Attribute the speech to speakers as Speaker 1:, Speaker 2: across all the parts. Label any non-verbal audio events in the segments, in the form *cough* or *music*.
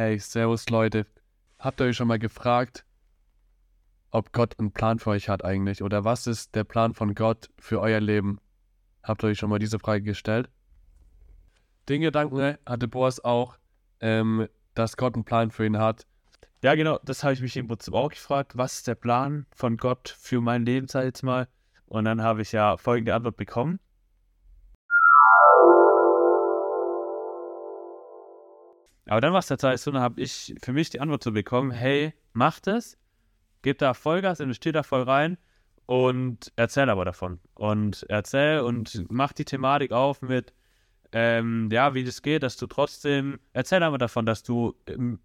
Speaker 1: Hey, servus Leute. Habt ihr euch schon mal gefragt, ob Gott einen Plan für euch hat eigentlich? Oder was ist der Plan von Gott für euer Leben? Habt ihr euch schon mal diese Frage gestellt? Den Gedanken hatte Boas auch, ähm, dass Gott einen Plan für ihn hat.
Speaker 2: Ja, genau, das habe ich mich im Prinzip auch gefragt. Was ist der Plan von Gott für mein Leben, sag ich jetzt mal? Und dann habe ich ja folgende Antwort bekommen. Aber dann war es tatsächlich so, dann habe ich für mich die Antwort so bekommen, hey, mach das, gib da Vollgas, investier da voll rein und erzähl aber davon. Und erzähl und mach die Thematik auf mit, ähm, ja, wie das geht, dass du trotzdem, erzähl aber davon, dass du ähm,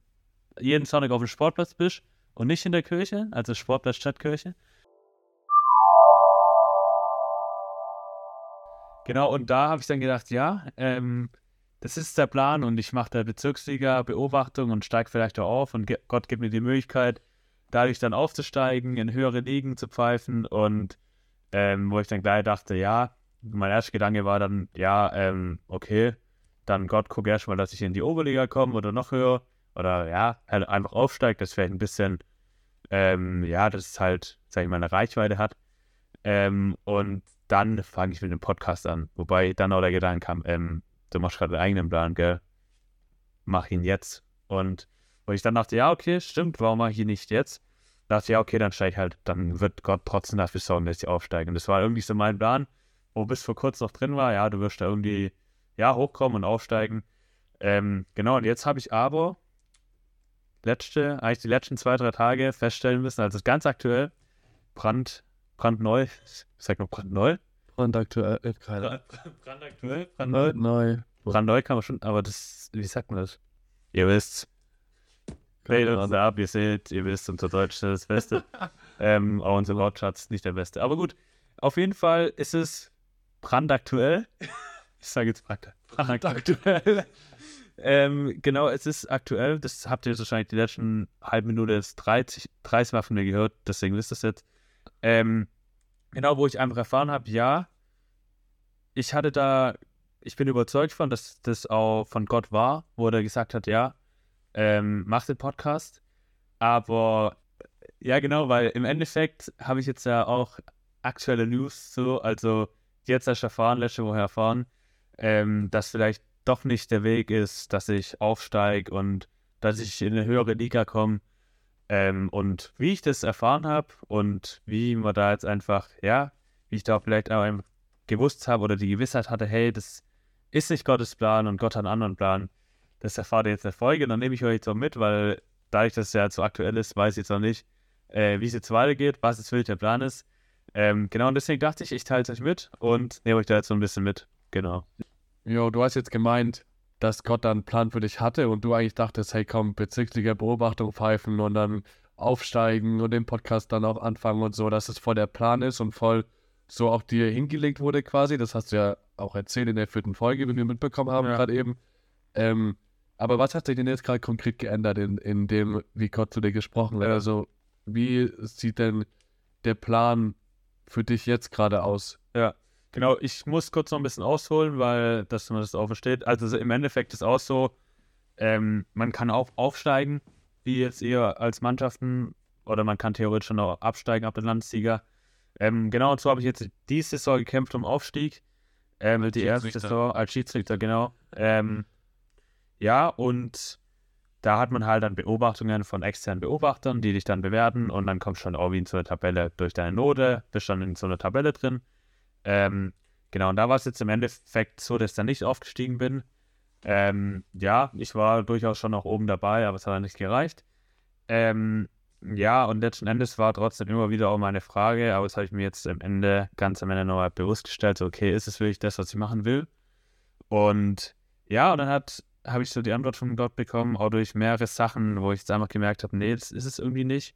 Speaker 2: jeden Sonntag auf dem Sportplatz bist und nicht in der Kirche, also Sportplatz Stadtkirche. Genau, und da habe ich dann gedacht, ja, ähm, das ist der Plan und ich mache da Bezirksliga-Beobachtung und steige vielleicht auch auf und Gott gibt mir die Möglichkeit, dadurch dann aufzusteigen, in höhere Ligen zu pfeifen und ähm, wo ich dann gleich dachte, ja, mein erster Gedanke war dann, ja, ähm, okay, dann Gott, guck erstmal, dass ich in die Oberliga komme oder noch höher oder ja, halt einfach aufsteigt, das vielleicht ein bisschen, ähm, ja, dass es halt, sag ich mal, eine Reichweite hat. Ähm, und dann fange ich mit dem Podcast an, wobei dann auch der Gedanke kam, ähm, du machst gerade deinen eigenen Plan, gell? Mach ihn jetzt. Und wo ich dann dachte, ja, okay, stimmt, warum mache ich ihn nicht jetzt? dachte ich, ja, okay, dann steige ich halt, dann wird Gott trotzdem dafür sorgen, dass ich aufsteige. Und das war irgendwie so mein Plan, wo bis vor kurzem noch drin war, ja, du wirst da irgendwie, ja, hochkommen und aufsteigen. Ähm, genau, und jetzt habe ich aber letzte, eigentlich die letzten zwei, drei Tage feststellen müssen, also ganz aktuell, brand, brandneu, ich sag mal brandneu,
Speaker 1: Brandaktuell, äh, keine
Speaker 2: Brandaktuell? Brandneu?
Speaker 1: Neu.
Speaker 2: Brandneu kann man schon, aber das, wie sagt man das? Ihr wisst. Wählt uns ab, ihr seht, ihr wisst, unser Deutsch ist das Beste. *laughs* ähm, auch unser Wortschatz nicht der Beste. Aber gut, auf jeden Fall ist es brandaktuell. ich sage jetzt brand, brandaktuell. ähm, genau, es ist aktuell. Das habt ihr wahrscheinlich die letzten halben Minute jetzt 30, 30 Mal von mir gehört, deswegen wisst ihr es jetzt. Ähm, Genau, wo ich einfach erfahren habe, ja, ich hatte da, ich bin überzeugt von, dass das auch von Gott war, wo er gesagt hat, ja, ähm, mach den Podcast. Aber ja, genau, weil im Endeffekt habe ich jetzt ja auch aktuelle News so, also jetzt erst erfahren, letzte Woche erfahren, ähm, dass vielleicht doch nicht der Weg ist, dass ich aufsteige und dass ich in eine höhere Liga komme. Ähm, und wie ich das erfahren habe und wie man da jetzt einfach, ja, wie ich da vielleicht auch gewusst habe oder die Gewissheit hatte, hey, das ist nicht Gottes Plan und Gott hat einen anderen Plan, das erfahrt ihr jetzt in der Folge. Dann nehme ich euch jetzt auch mit, weil dadurch, dass es ja so aktuell ist, weiß ich jetzt noch nicht, äh, wie es jetzt weitergeht, was jetzt wirklich der Plan ist. Ähm, genau, und deswegen dachte ich, ich teile es euch mit und nehme euch da jetzt so ein bisschen mit. Genau.
Speaker 1: Jo, du hast jetzt gemeint, dass Gott dann einen Plan für dich hatte und du eigentlich dachtest, hey komm, bezügliche Beobachtung pfeifen und dann aufsteigen und den Podcast dann auch anfangen und so, dass es voll der Plan ist und voll so auch dir hingelegt wurde quasi. Das hast du ja auch erzählt in der vierten Folge, wie wir mitbekommen haben ja. gerade eben. Ähm, aber was hat sich denn jetzt gerade konkret geändert in, in dem, wie Gott zu dir gesprochen hat? Also, wie sieht denn der Plan für dich jetzt gerade aus?
Speaker 2: Ja, Genau, ich muss kurz noch ein bisschen ausholen, weil, dass man das auch versteht. Also im Endeffekt ist auch so, ähm, man kann auch aufsteigen, wie jetzt ihr als Mannschaften, oder man kann theoretisch schon auch absteigen ab der Landessieger. Ähm, genau, und so habe ich jetzt diese Saison gekämpft um Aufstieg. Ähm, die erste Saison als Schiedsrichter, genau. Ähm, ja, und da hat man halt dann Beobachtungen von externen Beobachtern, die dich dann bewerten und dann kommst du schon auch wie in so eine Tabelle durch deine Note, bist dann in so einer Tabelle drin. Ähm, genau, und da war es jetzt im Endeffekt so, dass ich dann nicht aufgestiegen bin. Ähm, ja, ich war durchaus schon noch oben dabei, aber es hat dann nicht gereicht. Ähm, ja, und letzten Endes war trotzdem immer wieder auch meine Frage, aber das habe ich mir jetzt am Ende, ganz am Ende nochmal bewusst gestellt, so, okay, ist es wirklich das, was ich machen will? Und ja, und dann hat, habe ich so die Antwort von Gott bekommen, auch durch mehrere Sachen, wo ich jetzt einfach gemerkt habe, nee, das ist es irgendwie nicht.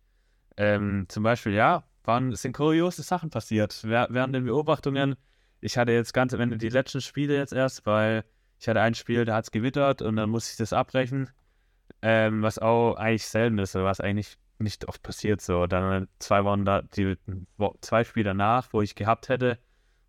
Speaker 2: Ähm, zum Beispiel, ja, waren, sind kuriose Sachen passiert während den Beobachtungen. Ich hatte jetzt ganz am Ende die letzten Spiele jetzt erst, weil ich hatte ein Spiel, da hat es gewittert und dann musste ich das abbrechen. Ähm, was auch eigentlich selten ist, was eigentlich nicht oft passiert. So, dann zwei Wochen da, die zwei Spiele danach, wo ich gehabt hätte,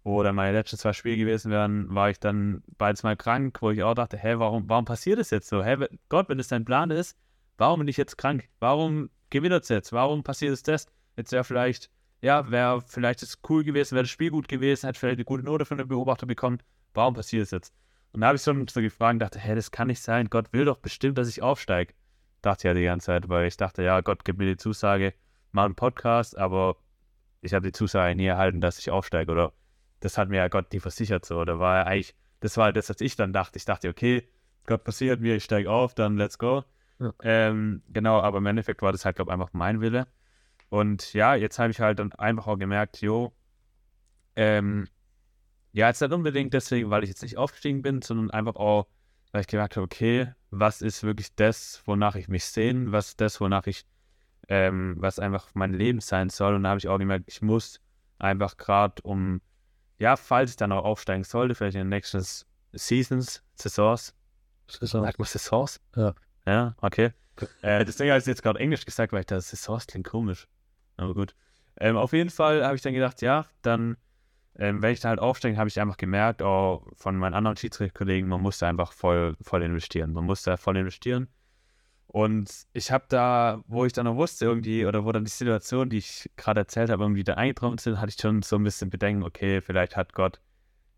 Speaker 2: wo dann meine letzten zwei Spiele gewesen wären, war ich dann beides mal krank, wo ich auch dachte, hä, warum, warum passiert das jetzt so? Hä, Gott, wenn es dein Plan ist, warum bin ich jetzt krank? Warum gewinnt es jetzt? Warum passiert es das? Jetzt wäre vielleicht, ja, wäre vielleicht es cool gewesen, wäre das Spiel gut gewesen, hätte vielleicht eine gute Note von dem Beobachter bekommen. Warum passiert es jetzt? Und da habe ich schon so gefragt, dachte, hä, das kann nicht sein. Gott will doch bestimmt, dass ich aufsteige. Dachte ja die ganze Zeit, weil ich dachte, ja, Gott gibt mir die Zusage, mach einen Podcast, aber ich habe die Zusage nie erhalten, dass ich aufsteige. Oder das hat mir ja Gott nie versichert. So, da war ja eigentlich, das war das, was ich dann dachte. Ich dachte, okay, Gott passiert mir, ich steige auf, dann let's go. Ja. Ähm, genau, aber im Endeffekt war das halt, glaube ich, einfach mein Wille. Und ja, jetzt habe ich halt dann einfach auch gemerkt, jo, ähm, ja, jetzt nicht unbedingt deswegen, weil ich jetzt nicht aufgestiegen bin, sondern einfach auch, weil ich gemerkt habe, okay, was ist wirklich das, wonach ich mich sehne, was ist das, wonach ich, ähm, was einfach mein Leben sein soll. Und da habe ich auch gemerkt, ich muss einfach gerade um, ja, falls ich dann auch aufsteigen sollte, vielleicht in den nächsten Seasons, Saisons,
Speaker 1: Saison.
Speaker 2: sagt man Saisons?
Speaker 1: Ja.
Speaker 2: Ja, okay. Äh, deswegen habe ich jetzt gerade Englisch gesagt, weil ich das Saisons klingt komisch. Aber gut. Ähm, auf jeden Fall habe ich dann gedacht, ja, dann, ähm, wenn ich da halt aufsteige, habe ich einfach gemerkt, oh, von meinen anderen Schiedsrichterkollegen, man muss da einfach voll, voll investieren. Man muss da voll investieren. Und ich habe da, wo ich dann noch wusste irgendwie, oder wo dann die Situation, die ich gerade erzählt habe, irgendwie da eingetroffen sind, hatte ich schon so ein bisschen Bedenken, okay, vielleicht hat Gott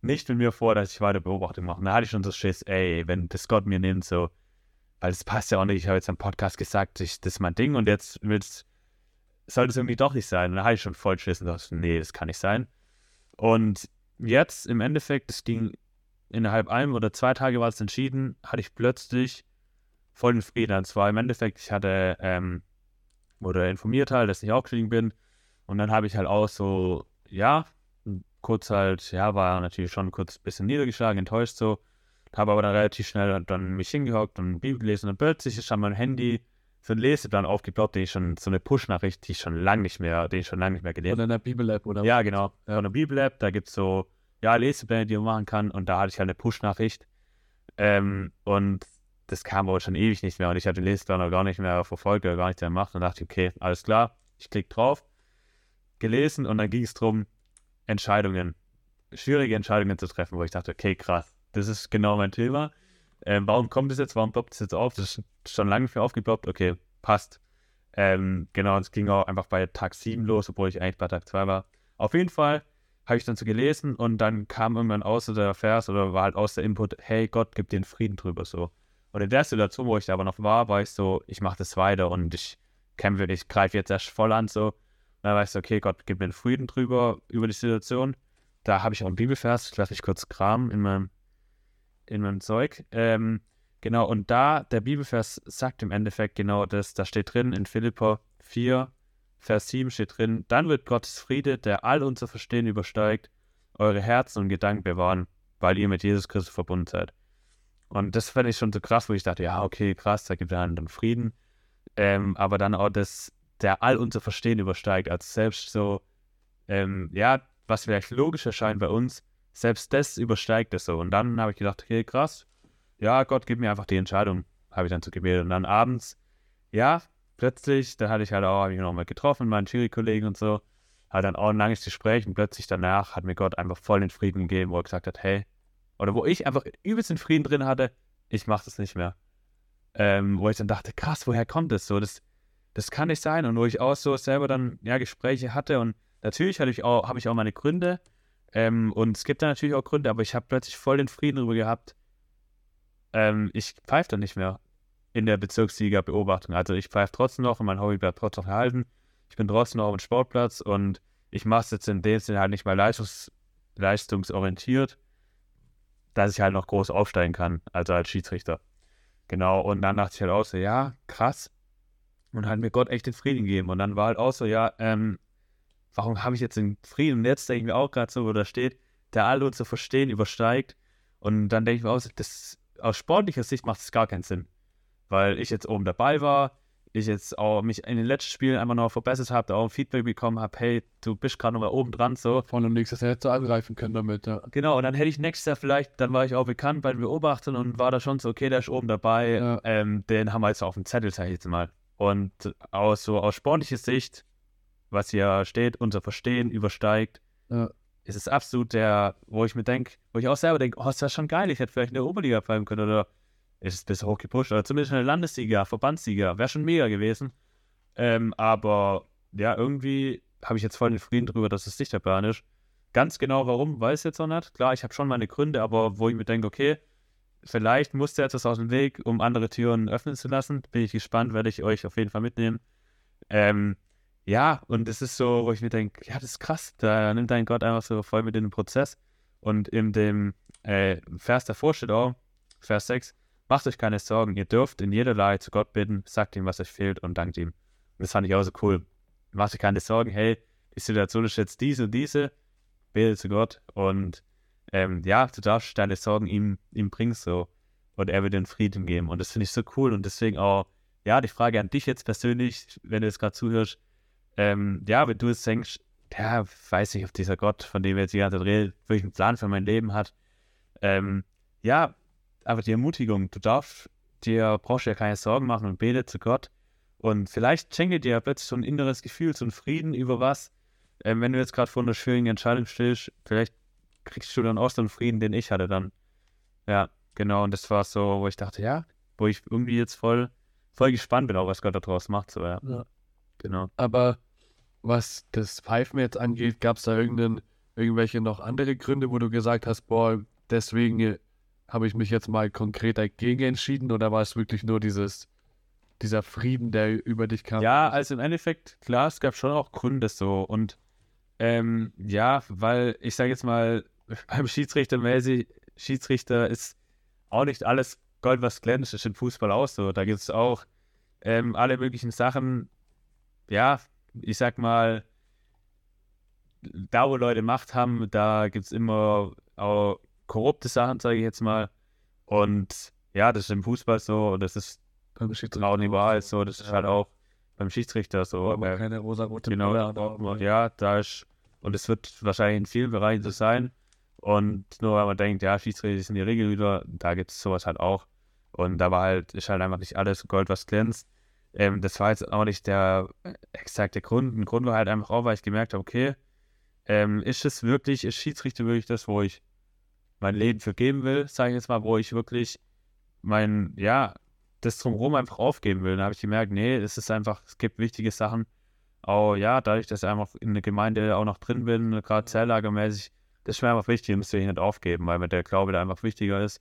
Speaker 2: nicht mit mir vor, dass ich weiter Beobachtung mache. Da hatte ich schon so Schiss, ey, wenn das Gott mir nimmt, so, weil es passt ja auch nicht, ich habe jetzt am Podcast gesagt, ich, das ist mein Ding und jetzt willst, soll das irgendwie doch nicht sein. Und da hatte ich schon voll Schiss und dachte, nee, das kann nicht sein. Und jetzt im Endeffekt, es ging innerhalb einem oder zwei Tage war es entschieden, hatte ich plötzlich voll den Frieden. Und zwar im Endeffekt, ich hatte, ähm, wurde informiert halt, dass ich aufgestiegen bin. Und dann habe ich halt auch so, ja, kurz halt, ja, war natürlich schon kurz ein bisschen niedergeschlagen, enttäuscht so. Habe aber dann relativ schnell dann mich hingehockt und Bibel gelesen und plötzlich ist an meinem Handy so ein Leseplan aufgeploppt, den ich schon, so eine Push-Nachricht, die ich schon lange nicht mehr, den ich schon lange nicht mehr gelesen
Speaker 1: habe. Oder in der Bibel-App, oder?
Speaker 2: Ja, genau. Ja. Von der Bibel-App, da gibt es so, ja, Lesepläne, die man machen kann und da hatte ich halt eine Push-Nachricht. Ähm, und das kam aber schon ewig nicht mehr und ich hatte den Leseplan auch gar nicht mehr verfolgt oder gar nicht mehr gemacht und dachte, okay, alles klar, ich klicke drauf, gelesen und dann ging es darum, Entscheidungen, schwierige Entscheidungen zu treffen, wo ich dachte, okay, krass, das ist genau mein Thema. Ähm, warum kommt es jetzt? Warum ploppt es jetzt auf? Das ist schon lange für aufgeploppt. Okay, passt. Ähm, genau, es ging auch einfach bei Tag 7 los, obwohl ich eigentlich bei Tag 2 war. Auf jeden Fall habe ich dann so gelesen und dann kam irgendwann aus der Vers oder war halt aus der Input, hey, Gott gibt den Frieden drüber so. Und in der Situation, wo ich da aber noch war, war ich so, ich mache das weiter und ich kämpfe, ich greife jetzt erst voll an so. Und dann war ich so, okay, Gott gibt mir den Frieden drüber, über die Situation. Da habe ich auch einen Bibelvers, ich lasse mich kurz kramen in meinem in meinem Zeug. Ähm, genau, und da, der Bibelvers sagt im Endeffekt genau das, da steht drin in Philippa 4, Vers 7 steht drin, dann wird Gottes Friede, der all unser Verstehen übersteigt, eure Herzen und Gedanken bewahren, weil ihr mit Jesus Christus verbunden seid. Und das fand ich schon so krass, wo ich dachte, ja, okay, krass, da gibt es dann Frieden. Ähm, aber dann auch das, der all unser Verstehen übersteigt, also selbst so, ähm, ja, was vielleicht logisch erscheint bei uns, selbst das übersteigt es so. Und dann habe ich gedacht, okay, krass. Ja, Gott, gib mir einfach die Entscheidung, habe ich dann zu gebetet. Und dann abends, ja, plötzlich, da hatte ich halt auch, habe ich nochmal getroffen, meinen Chiri-Kollegen und so, hat dann auch ein langes Gespräch und plötzlich danach hat mir Gott einfach voll den Frieden gegeben, wo er gesagt hat, hey, oder wo ich einfach übelst den Frieden drin hatte, ich mache das nicht mehr. Ähm, wo ich dann dachte, krass, woher kommt das so? Das, das kann nicht sein. Und wo ich auch so selber dann ja Gespräche hatte und natürlich hatte ich auch, habe ich auch meine Gründe, ähm, und es gibt da natürlich auch Gründe, aber ich habe plötzlich voll den Frieden darüber gehabt. Ähm, ich pfeife da nicht mehr in der Bezirksliga-Beobachtung. Also ich pfeife trotzdem noch und mein Hobby bleibt trotzdem erhalten. Ich bin trotzdem noch auf dem Sportplatz und ich mache es jetzt in dem Sinne halt nicht mehr leistungs leistungsorientiert, dass ich halt noch groß aufsteigen kann, also als Schiedsrichter. Genau, und dann dachte ich halt auch so, ja, krass. Und hat mir Gott echt den Frieden gegeben. Und dann war halt auch so, ja, ähm, warum habe ich jetzt den Frieden? Und jetzt denke ich mir auch gerade so, wo da steht, der all unser Verstehen übersteigt. Und dann denke ich mir auch, das, aus sportlicher Sicht macht es gar keinen Sinn. Weil ich jetzt oben dabei war, ich jetzt auch mich in den letzten Spielen einfach noch verbessert habe, da auch ein Feedback bekommen habe, hey, du bist gerade noch mal oben dran, so.
Speaker 1: Vorne und nächstes Jahr hätte angreifen können damit, ja.
Speaker 2: Genau, und dann hätte ich nächstes Jahr vielleicht, dann war ich auch bekannt bei den Beobachtern und war da schon so, okay, der ist oben dabei, ja. ähm, den haben wir jetzt auf dem Zettel, sag ich jetzt mal. Und aus so aus sportlicher Sicht was hier steht, unser Verstehen übersteigt, ja. es ist absolut der, wo ich mir denke, wo ich auch selber denke, oh, das wäre schon geil, ich hätte vielleicht in der Oberliga bleiben können oder ist es bis hochgepusht oder zumindest eine Landesliga, Verbandsliga, wäre schon mega gewesen. Ähm, aber ja, irgendwie habe ich jetzt voll den Frieden drüber, dass es nicht der Plan ist. Ganz genau warum, weiß ich jetzt noch nicht. Klar, ich habe schon meine Gründe, aber wo ich mir denke, okay, vielleicht musste etwas aus dem Weg, um andere Türen öffnen zu lassen. Bin ich gespannt, werde ich euch auf jeden Fall mitnehmen. Ähm, ja, und es ist so, wo ich mir denke, ja, das ist krass. Da nimmt dein Gott einfach so voll mit in den Prozess. Und in dem äh, Vers davor steht auch, Vers 6, macht euch keine Sorgen, ihr dürft in jeder Lage zu Gott bitten, sagt ihm, was euch fehlt und dankt ihm. Und das fand ich auch so cool. Macht euch keine Sorgen, hey, die Situation ist jetzt diese und diese, bete zu Gott und ähm, ja, du darfst deine Sorgen ihm, ihm bringen so und er wird den Frieden geben. Und das finde ich so cool und deswegen auch, ja, die Frage an dich jetzt persönlich, wenn du jetzt gerade zuhörst, ähm, ja, wenn du jetzt denkst, ja, weiß nicht, ob dieser Gott, von dem wir jetzt die ganze Zeit reden, wirklich einen Plan für mein Leben hat. Ähm, ja, aber die Ermutigung, du darfst dir, brauchst dir keine Sorgen machen und bete zu Gott. Und vielleicht schenke dir plötzlich so ein inneres Gefühl, so ein Frieden über was. Ähm, wenn du jetzt gerade vor einer schwierigen Entscheidung stehst, vielleicht kriegst du dann auch so einen Frieden, den ich hatte dann. Ja, genau. Und das war so, wo ich dachte, ja, wo ich irgendwie jetzt voll, voll gespannt bin, auch was Gott daraus macht. So, ja.
Speaker 1: Ja.
Speaker 2: Genau.
Speaker 1: Aber was das Pfeifen jetzt angeht, gab es da irgendeinen, irgendwelche noch andere Gründe, wo du gesagt hast, boah, deswegen äh, habe ich mich jetzt mal konkret dagegen entschieden oder war es wirklich nur dieses, dieser Frieden, der über dich kam?
Speaker 2: Ja, also im Endeffekt, klar, es gab schon auch Gründe so und ähm, ja, weil ich sage jetzt mal, *laughs* beim Schiedsrichter mäßig, Schiedsrichter ist auch nicht alles Gold, was glänzt, ist im Fußball auch so. Da gibt es auch ähm, alle möglichen Sachen, ja, ich sag mal, da wo Leute Macht haben, da gibt es immer auch korrupte Sachen, sage ich jetzt mal. Und ja, das ist im Fußball so und das ist
Speaker 1: beim Schiedsrichter
Speaker 2: auch überall so, das ist halt auch beim Schiedsrichter so.
Speaker 1: aber keine rosa-rote
Speaker 2: Genau, ja, da ist, und es wird wahrscheinlich in vielen Bereichen so sein. Und nur weil man denkt, ja, Schiedsrichter sind die Regel wieder, da gibt es sowas halt auch. Und da war halt, ist halt einfach nicht alles Gold, was glänzt. Ähm, das war jetzt auch nicht der exakte Grund. Ein Grund war halt einfach auch, weil ich gemerkt habe, okay, ähm, ist es wirklich, ist Schiedsrichter wirklich das, wo ich mein Leben für geben will, sage ich jetzt mal, wo ich wirklich mein, ja, das drumherum einfach aufgeben will. Dann habe ich gemerkt, nee, es ist einfach, es gibt wichtige Sachen. Auch ja, dadurch, dass ich einfach in der Gemeinde auch noch drin bin, gerade zerlagermäßig, das ist mir einfach wichtig, das will ich nicht aufgeben, weil mir der Glaube da einfach wichtiger ist.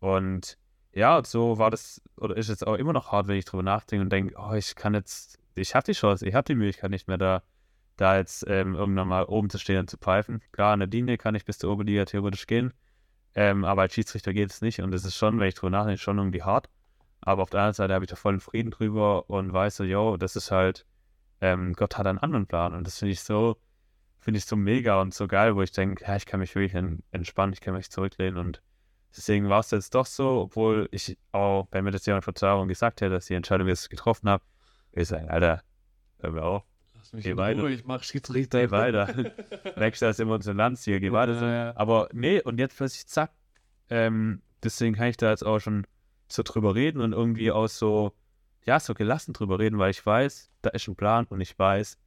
Speaker 2: Und ja, so war das, oder ist es auch immer noch hart, wenn ich drüber nachdenke und denke, oh, ich kann jetzt, ich habe die Chance, ich habe die Möglichkeit nicht mehr da, da jetzt ähm, irgendwann mal oben zu stehen und zu pfeifen. Klar, an der Linie kann ich bis zur Oberliga theoretisch gehen, ähm, aber als Schiedsrichter geht es nicht und es ist schon, wenn ich drüber nachdenke, schon irgendwie hart. Aber auf der anderen Seite habe ich da vollen Frieden drüber und weiß so, yo, das ist halt, ähm, Gott hat einen anderen Plan und das finde ich so, finde ich so mega und so geil, wo ich denke, ja, ich kann mich wirklich en- entspannen, ich kann mich zurücklehnen und deswegen war es jetzt doch so, obwohl ich auch, wenn mir das jemand vor zwei Wochen gesagt hätte, dass die Entscheidung jetzt getroffen habe, ich sagen, Alter, hör mir auf,
Speaker 1: Lass mich
Speaker 2: Geh
Speaker 1: in
Speaker 2: weiter.
Speaker 1: Ruhe, ich mach Schiedsrichter.
Speaker 2: geh weiter. Nächstes Jahr sind wir uns in Landsziel, geh weiter.
Speaker 1: Ja, ja.
Speaker 2: Aber nee, und jetzt plötzlich zack. Ähm, deswegen kann ich da jetzt auch schon so drüber reden und irgendwie auch so, ja, so gelassen drüber reden, weil ich weiß, da ist ein Plan und ich weiß,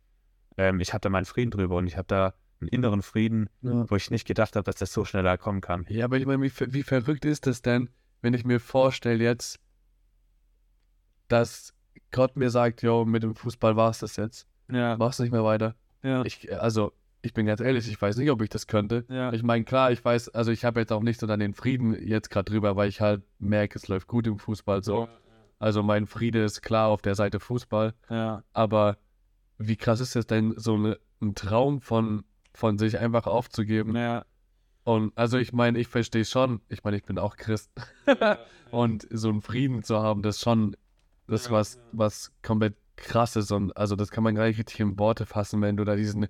Speaker 2: ähm, ich habe da meinen Frieden drüber und ich habe da einen inneren Frieden,
Speaker 1: Ja.
Speaker 2: wo ich nicht gedacht habe, dass das so schneller kommen kann.
Speaker 1: Ja, aber ich meine, wie, ver- wie verrückt ist das denn, wenn ich mir vorstelle jetzt, dass Gott mir sagt, jo, mit dem Fußball war es das jetzt.
Speaker 2: Ja,
Speaker 1: Mach's nicht mehr weiter.
Speaker 2: ja,
Speaker 1: Ich, also, ich bin ganz ehrlich, ich weiß nicht, ob ich das könnte.
Speaker 2: ja.
Speaker 1: Ich meine, klar, ich weiß, also ich habe jetzt auch nicht so dann den Frieden jetzt gerade drüber, weil ich halt merke, es läuft gut im Fußball so. Also mein Friede ist klar auf der Seite Fußball.
Speaker 2: ja,
Speaker 1: Aber wie krass ist es denn, so eine, ein Traum von, von sich einfach aufzugeben?
Speaker 2: ja,
Speaker 1: Und also ich meine, ich verstehe schon, ich meine, ich bin auch Christ. *laughs* und so einen Frieden zu haben, das ist schon das
Speaker 2: Ja,
Speaker 1: was, was komplett krasses und also das kann man gar nicht richtig in Worte fassen, wenn du da diesen,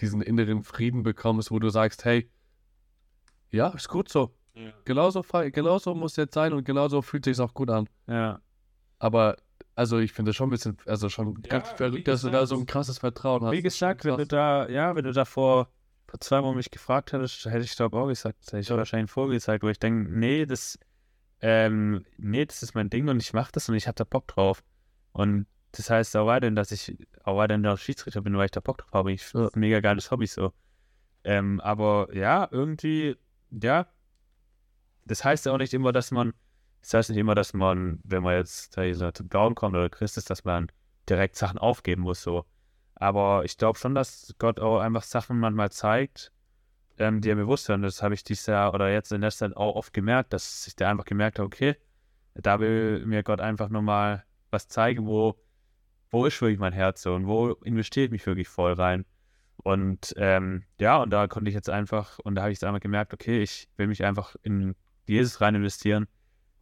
Speaker 1: diesen inneren Frieden bekommst, wo du sagst, hey, ja, ist gut so.
Speaker 2: ja,
Speaker 1: Genauso, genauso muss jetzt sein und genauso fühlt sich auch gut an.
Speaker 2: ja.
Speaker 1: Aber also ich finde das schon ein bisschen, also schon
Speaker 2: Ja,
Speaker 1: ganz verrückt, dass du da so ein krasses Vertrauen hast.
Speaker 2: Wie gesagt, wenn du da, ja, wenn du da vor, vor zwei Wochen mich gefragt hättest, hätte ich glaube auch gesagt, hätte ich wahrscheinlich vorgezeigt, wo ich denke, nee, das, ähm, nee, das ist mein Ding und ich mache das und ich habe da Bock drauf. Und das heißt auch weiterhin, dass ich auch weiterhin der Schiedsrichter bin, weil ich da Bock drauf habe. Ich finde das ein mega geiles Hobby so. Ähm, aber ja, irgendwie, ja, das heißt ja auch nicht immer, dass man, das heißt nicht immer, dass man, wenn man jetzt so, zum Glauben kommt oder Christ ist, dass man direkt Sachen aufgeben muss, so. Aber ich glaube schon, dass Gott auch einfach Sachen manchmal zeigt, ähm, die er bewusst werden. Das habe ich dieses Jahr oder jetzt in letzter Zeit auch oft gemerkt, dass ich da einfach gemerkt habe, okay, da will mir Gott einfach nochmal was zeigen, wo, wo ist wirklich mein Herz so und wo investiere ich mich wirklich voll rein. Und ähm, ja, und da konnte ich jetzt einfach, und da habe ich jetzt einmal gemerkt, okay, ich will mich einfach in Jesus rein investieren,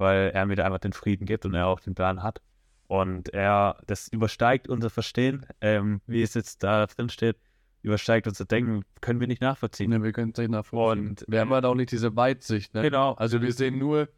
Speaker 2: weil er mir da einfach den Frieden gibt und er auch den Plan hat. Und er, das übersteigt unser Verstehen, ähm, wie es jetzt da drin steht, übersteigt unser Denken, können wir nicht nachvollziehen.
Speaker 1: Ne, wir können es nicht nachvollziehen.
Speaker 2: Und
Speaker 1: wir haben halt auch nicht diese Weitsicht. Ne?
Speaker 2: genau.
Speaker 1: Also wir sehen nur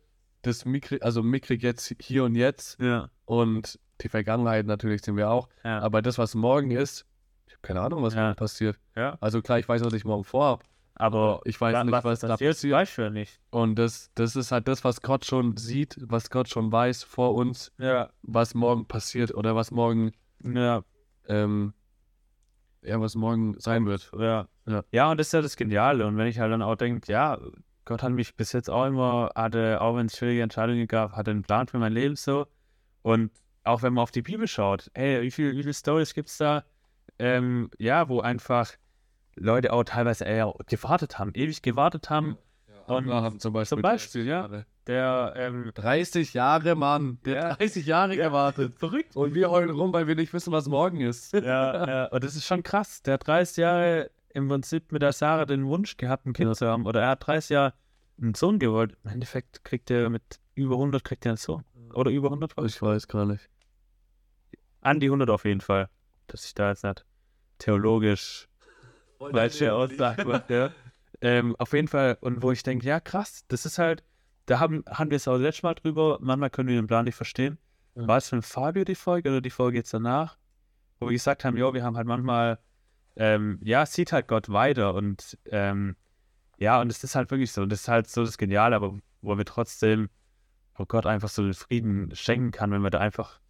Speaker 1: das Mikri, also mickrig jetzt hier und jetzt
Speaker 2: Ja,
Speaker 1: und die Vergangenheit natürlich sehen wir auch.
Speaker 2: ja,
Speaker 1: Aber das, was morgen ist, ich habe keine Ahnung, was
Speaker 2: Ja.
Speaker 1: passiert.
Speaker 2: ja.
Speaker 1: Also klar, ich weiß, was ich morgen vorhabe.
Speaker 2: Aber
Speaker 1: Ich weiß nicht, was da
Speaker 2: passiert, du ja nicht.
Speaker 1: Und das, das ist halt das, was Gott schon sieht, was Gott schon weiß vor uns,
Speaker 2: Ja,
Speaker 1: was morgen passiert oder was morgen,
Speaker 2: ja,
Speaker 1: ähm, ja, was morgen sein wird.
Speaker 2: ja.
Speaker 1: Ja.
Speaker 2: Ja, und das ist ja das Geniale. Und wenn ich halt dann auch denke, ja, Gott hat mich bis jetzt auch immer, hatte, auch wenn es schwierige Entscheidungen gab, hatte einen Plan für mein Leben so. Und auch wenn man auf die Bibel schaut, hey, wie viele wie viel Stories gibt es da, ähm, ja, wo einfach Leute auch teilweise eher gewartet haben, ewig gewartet haben. Und
Speaker 1: Abraham zum Beispiel.
Speaker 2: zum Beispiel, ja. Der, ähm,
Speaker 1: 30 Jahre, Mann. Der
Speaker 2: Ja.
Speaker 1: hat 30 Jahre gewartet. *laughs*
Speaker 2: verrückt.
Speaker 1: Und wir heulen rum, weil wir nicht wissen, was morgen ist.
Speaker 2: Ja, ja, und das ist schon krass. Der hat 30 Jahre im Prinzip mit der Sarah den Wunsch gehabt, ein Kind zu haben. Oder er hat 30 Jahre einen Sohn gewollt. Im Endeffekt kriegt er mit über 100 kriegt er einen Sohn. Oder über 100?
Speaker 1: Ich weiß gar nicht.
Speaker 2: An die 100 auf jeden Fall. Dass ich da jetzt nicht theologisch falsche Aussage ja. ähm, Auf jeden Fall. Und wo ich denke, ja krass, das ist halt, da haben, haben wir es auch letztes Mal drüber, manchmal können wir den Plan nicht verstehen.
Speaker 1: Ja.
Speaker 2: War es von Fabio die Folge oder die Folge jetzt danach? Wo wir gesagt haben, ja, wir haben halt manchmal, ähm, ja, sieht halt Gott weiter und ähm, ja, und es ist halt wirklich so, und das ist halt so das Geniale, aber wo wir trotzdem, wo Gott einfach so den Frieden schenken kann, wenn wir da einfach,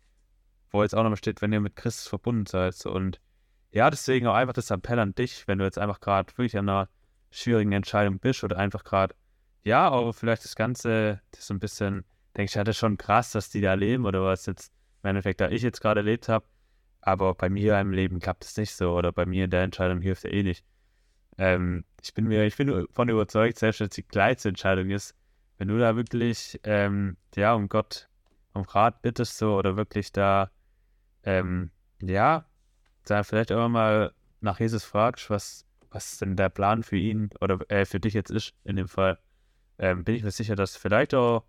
Speaker 2: wo jetzt auch nochmal steht, wenn ihr mit Christus verbunden seid. So. Und ja, deswegen auch einfach das Appell an dich, wenn du jetzt einfach gerade wirklich an einer schwierigen Entscheidung bist oder einfach gerade, ja, auch vielleicht das Ganze, das so ein bisschen, denke ich, ja, das ist schon krass, dass die da leben oder was jetzt im Endeffekt da ich jetzt gerade erlebt habe. Aber bei mir im Leben klappt es nicht so oder bei mir in der Entscheidung hilft er eh nicht. Ähm, ich bin mir, ich bin davon überzeugt, selbst wenn es die kleinste Entscheidung ist, wenn du da wirklich, ähm, ja, um Gott, um Rat bittest so oder wirklich da, ähm, ja, da vielleicht auch mal nach Jesus fragst, was, was denn der Plan für ihn oder äh, für dich jetzt ist in dem Fall, ähm, bin ich mir sicher, dass vielleicht auch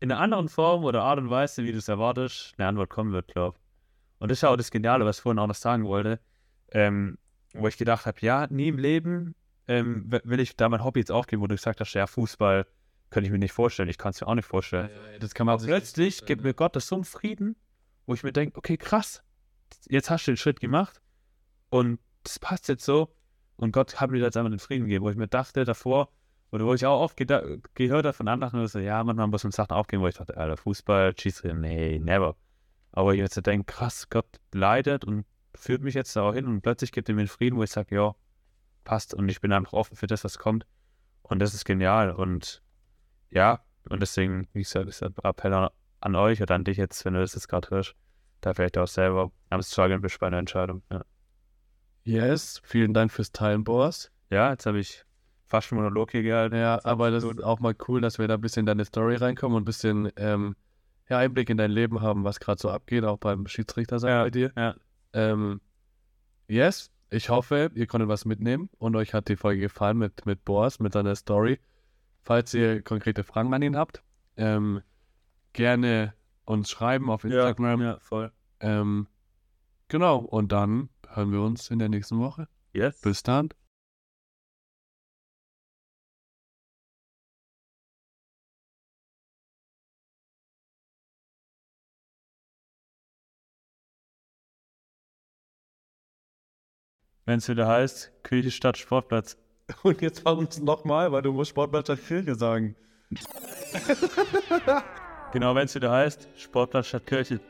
Speaker 2: in einer anderen Form oder Art und Weise, wie du es erwartest, eine Antwort kommen wird, glaube Und das ist ja auch das Geniale, was ich vorhin auch noch sagen wollte, ähm, wo ich gedacht habe, ja, nie im Leben ähm, will ich da mein Hobby jetzt aufgeben, wo du gesagt hast, ja, Fußball könnte ich mir nicht vorstellen, ich kann es mir auch nicht vorstellen.
Speaker 1: Das kann man
Speaker 2: Aber plötzlich gibt mir Gott das so einen Frieden, wo ich mir denke, okay, krass, jetzt hast du den Schritt gemacht und das passt jetzt so. Und Gott hat mir jetzt einmal den Frieden gegeben, wo ich mir dachte davor, oder wo ich auch oft gehört habe von anderen, so, ja, manchmal muss man Sachen aufgeben, wo ich dachte, Alter, Fußball, Schießrennen, nee, never. Aber ich jetzt denke, krass, Gott leidet und führt mich jetzt da auch hin und plötzlich gibt er mir den Frieden, wo ich sage, ja, passt. Und ich bin einfach offen für das, was kommt. Und das ist genial. Und ja, und deswegen, wie gesagt, ist der Appell an euch oder an dich jetzt, wenn du das jetzt gerade hörst, da vielleicht auch selber am Struggeln bist bei einer Entscheidung. Ja,
Speaker 1: Yes, vielen Dank fürs Teilen, Boas.
Speaker 2: ja jetzt habe ich fast einen Monolog hier gehalten.
Speaker 1: Ja, aber das ist auch mal cool, dass wir da ein bisschen in deine Story reinkommen und ein bisschen ähm, ja, Einblick in dein Leben haben, was gerade so abgeht, auch beim Schiedsrichter sein
Speaker 2: Ja,
Speaker 1: bei dir.
Speaker 2: ja.
Speaker 1: Ähm, yes, ich hoffe, ihr konntet was mitnehmen und euch hat die Folge gefallen mit, mit Boas, mit seiner Story. Falls ihr konkrete Fragen an ihn habt, ähm, gerne uns schreiben auf Instagram.
Speaker 2: ja, voll.
Speaker 1: Ähm, genau, und dann hören wir uns in der nächsten Woche.
Speaker 2: Yes.
Speaker 1: Bis dann.
Speaker 2: Wenn es wieder heißt, Kirche statt Sportplatz. *laughs*
Speaker 1: Und jetzt machen wir es nochmal, weil du musst Sportplatz statt Kirche sagen.
Speaker 2: Genau, wenn es wieder heißt, Sportplatz statt Kirche.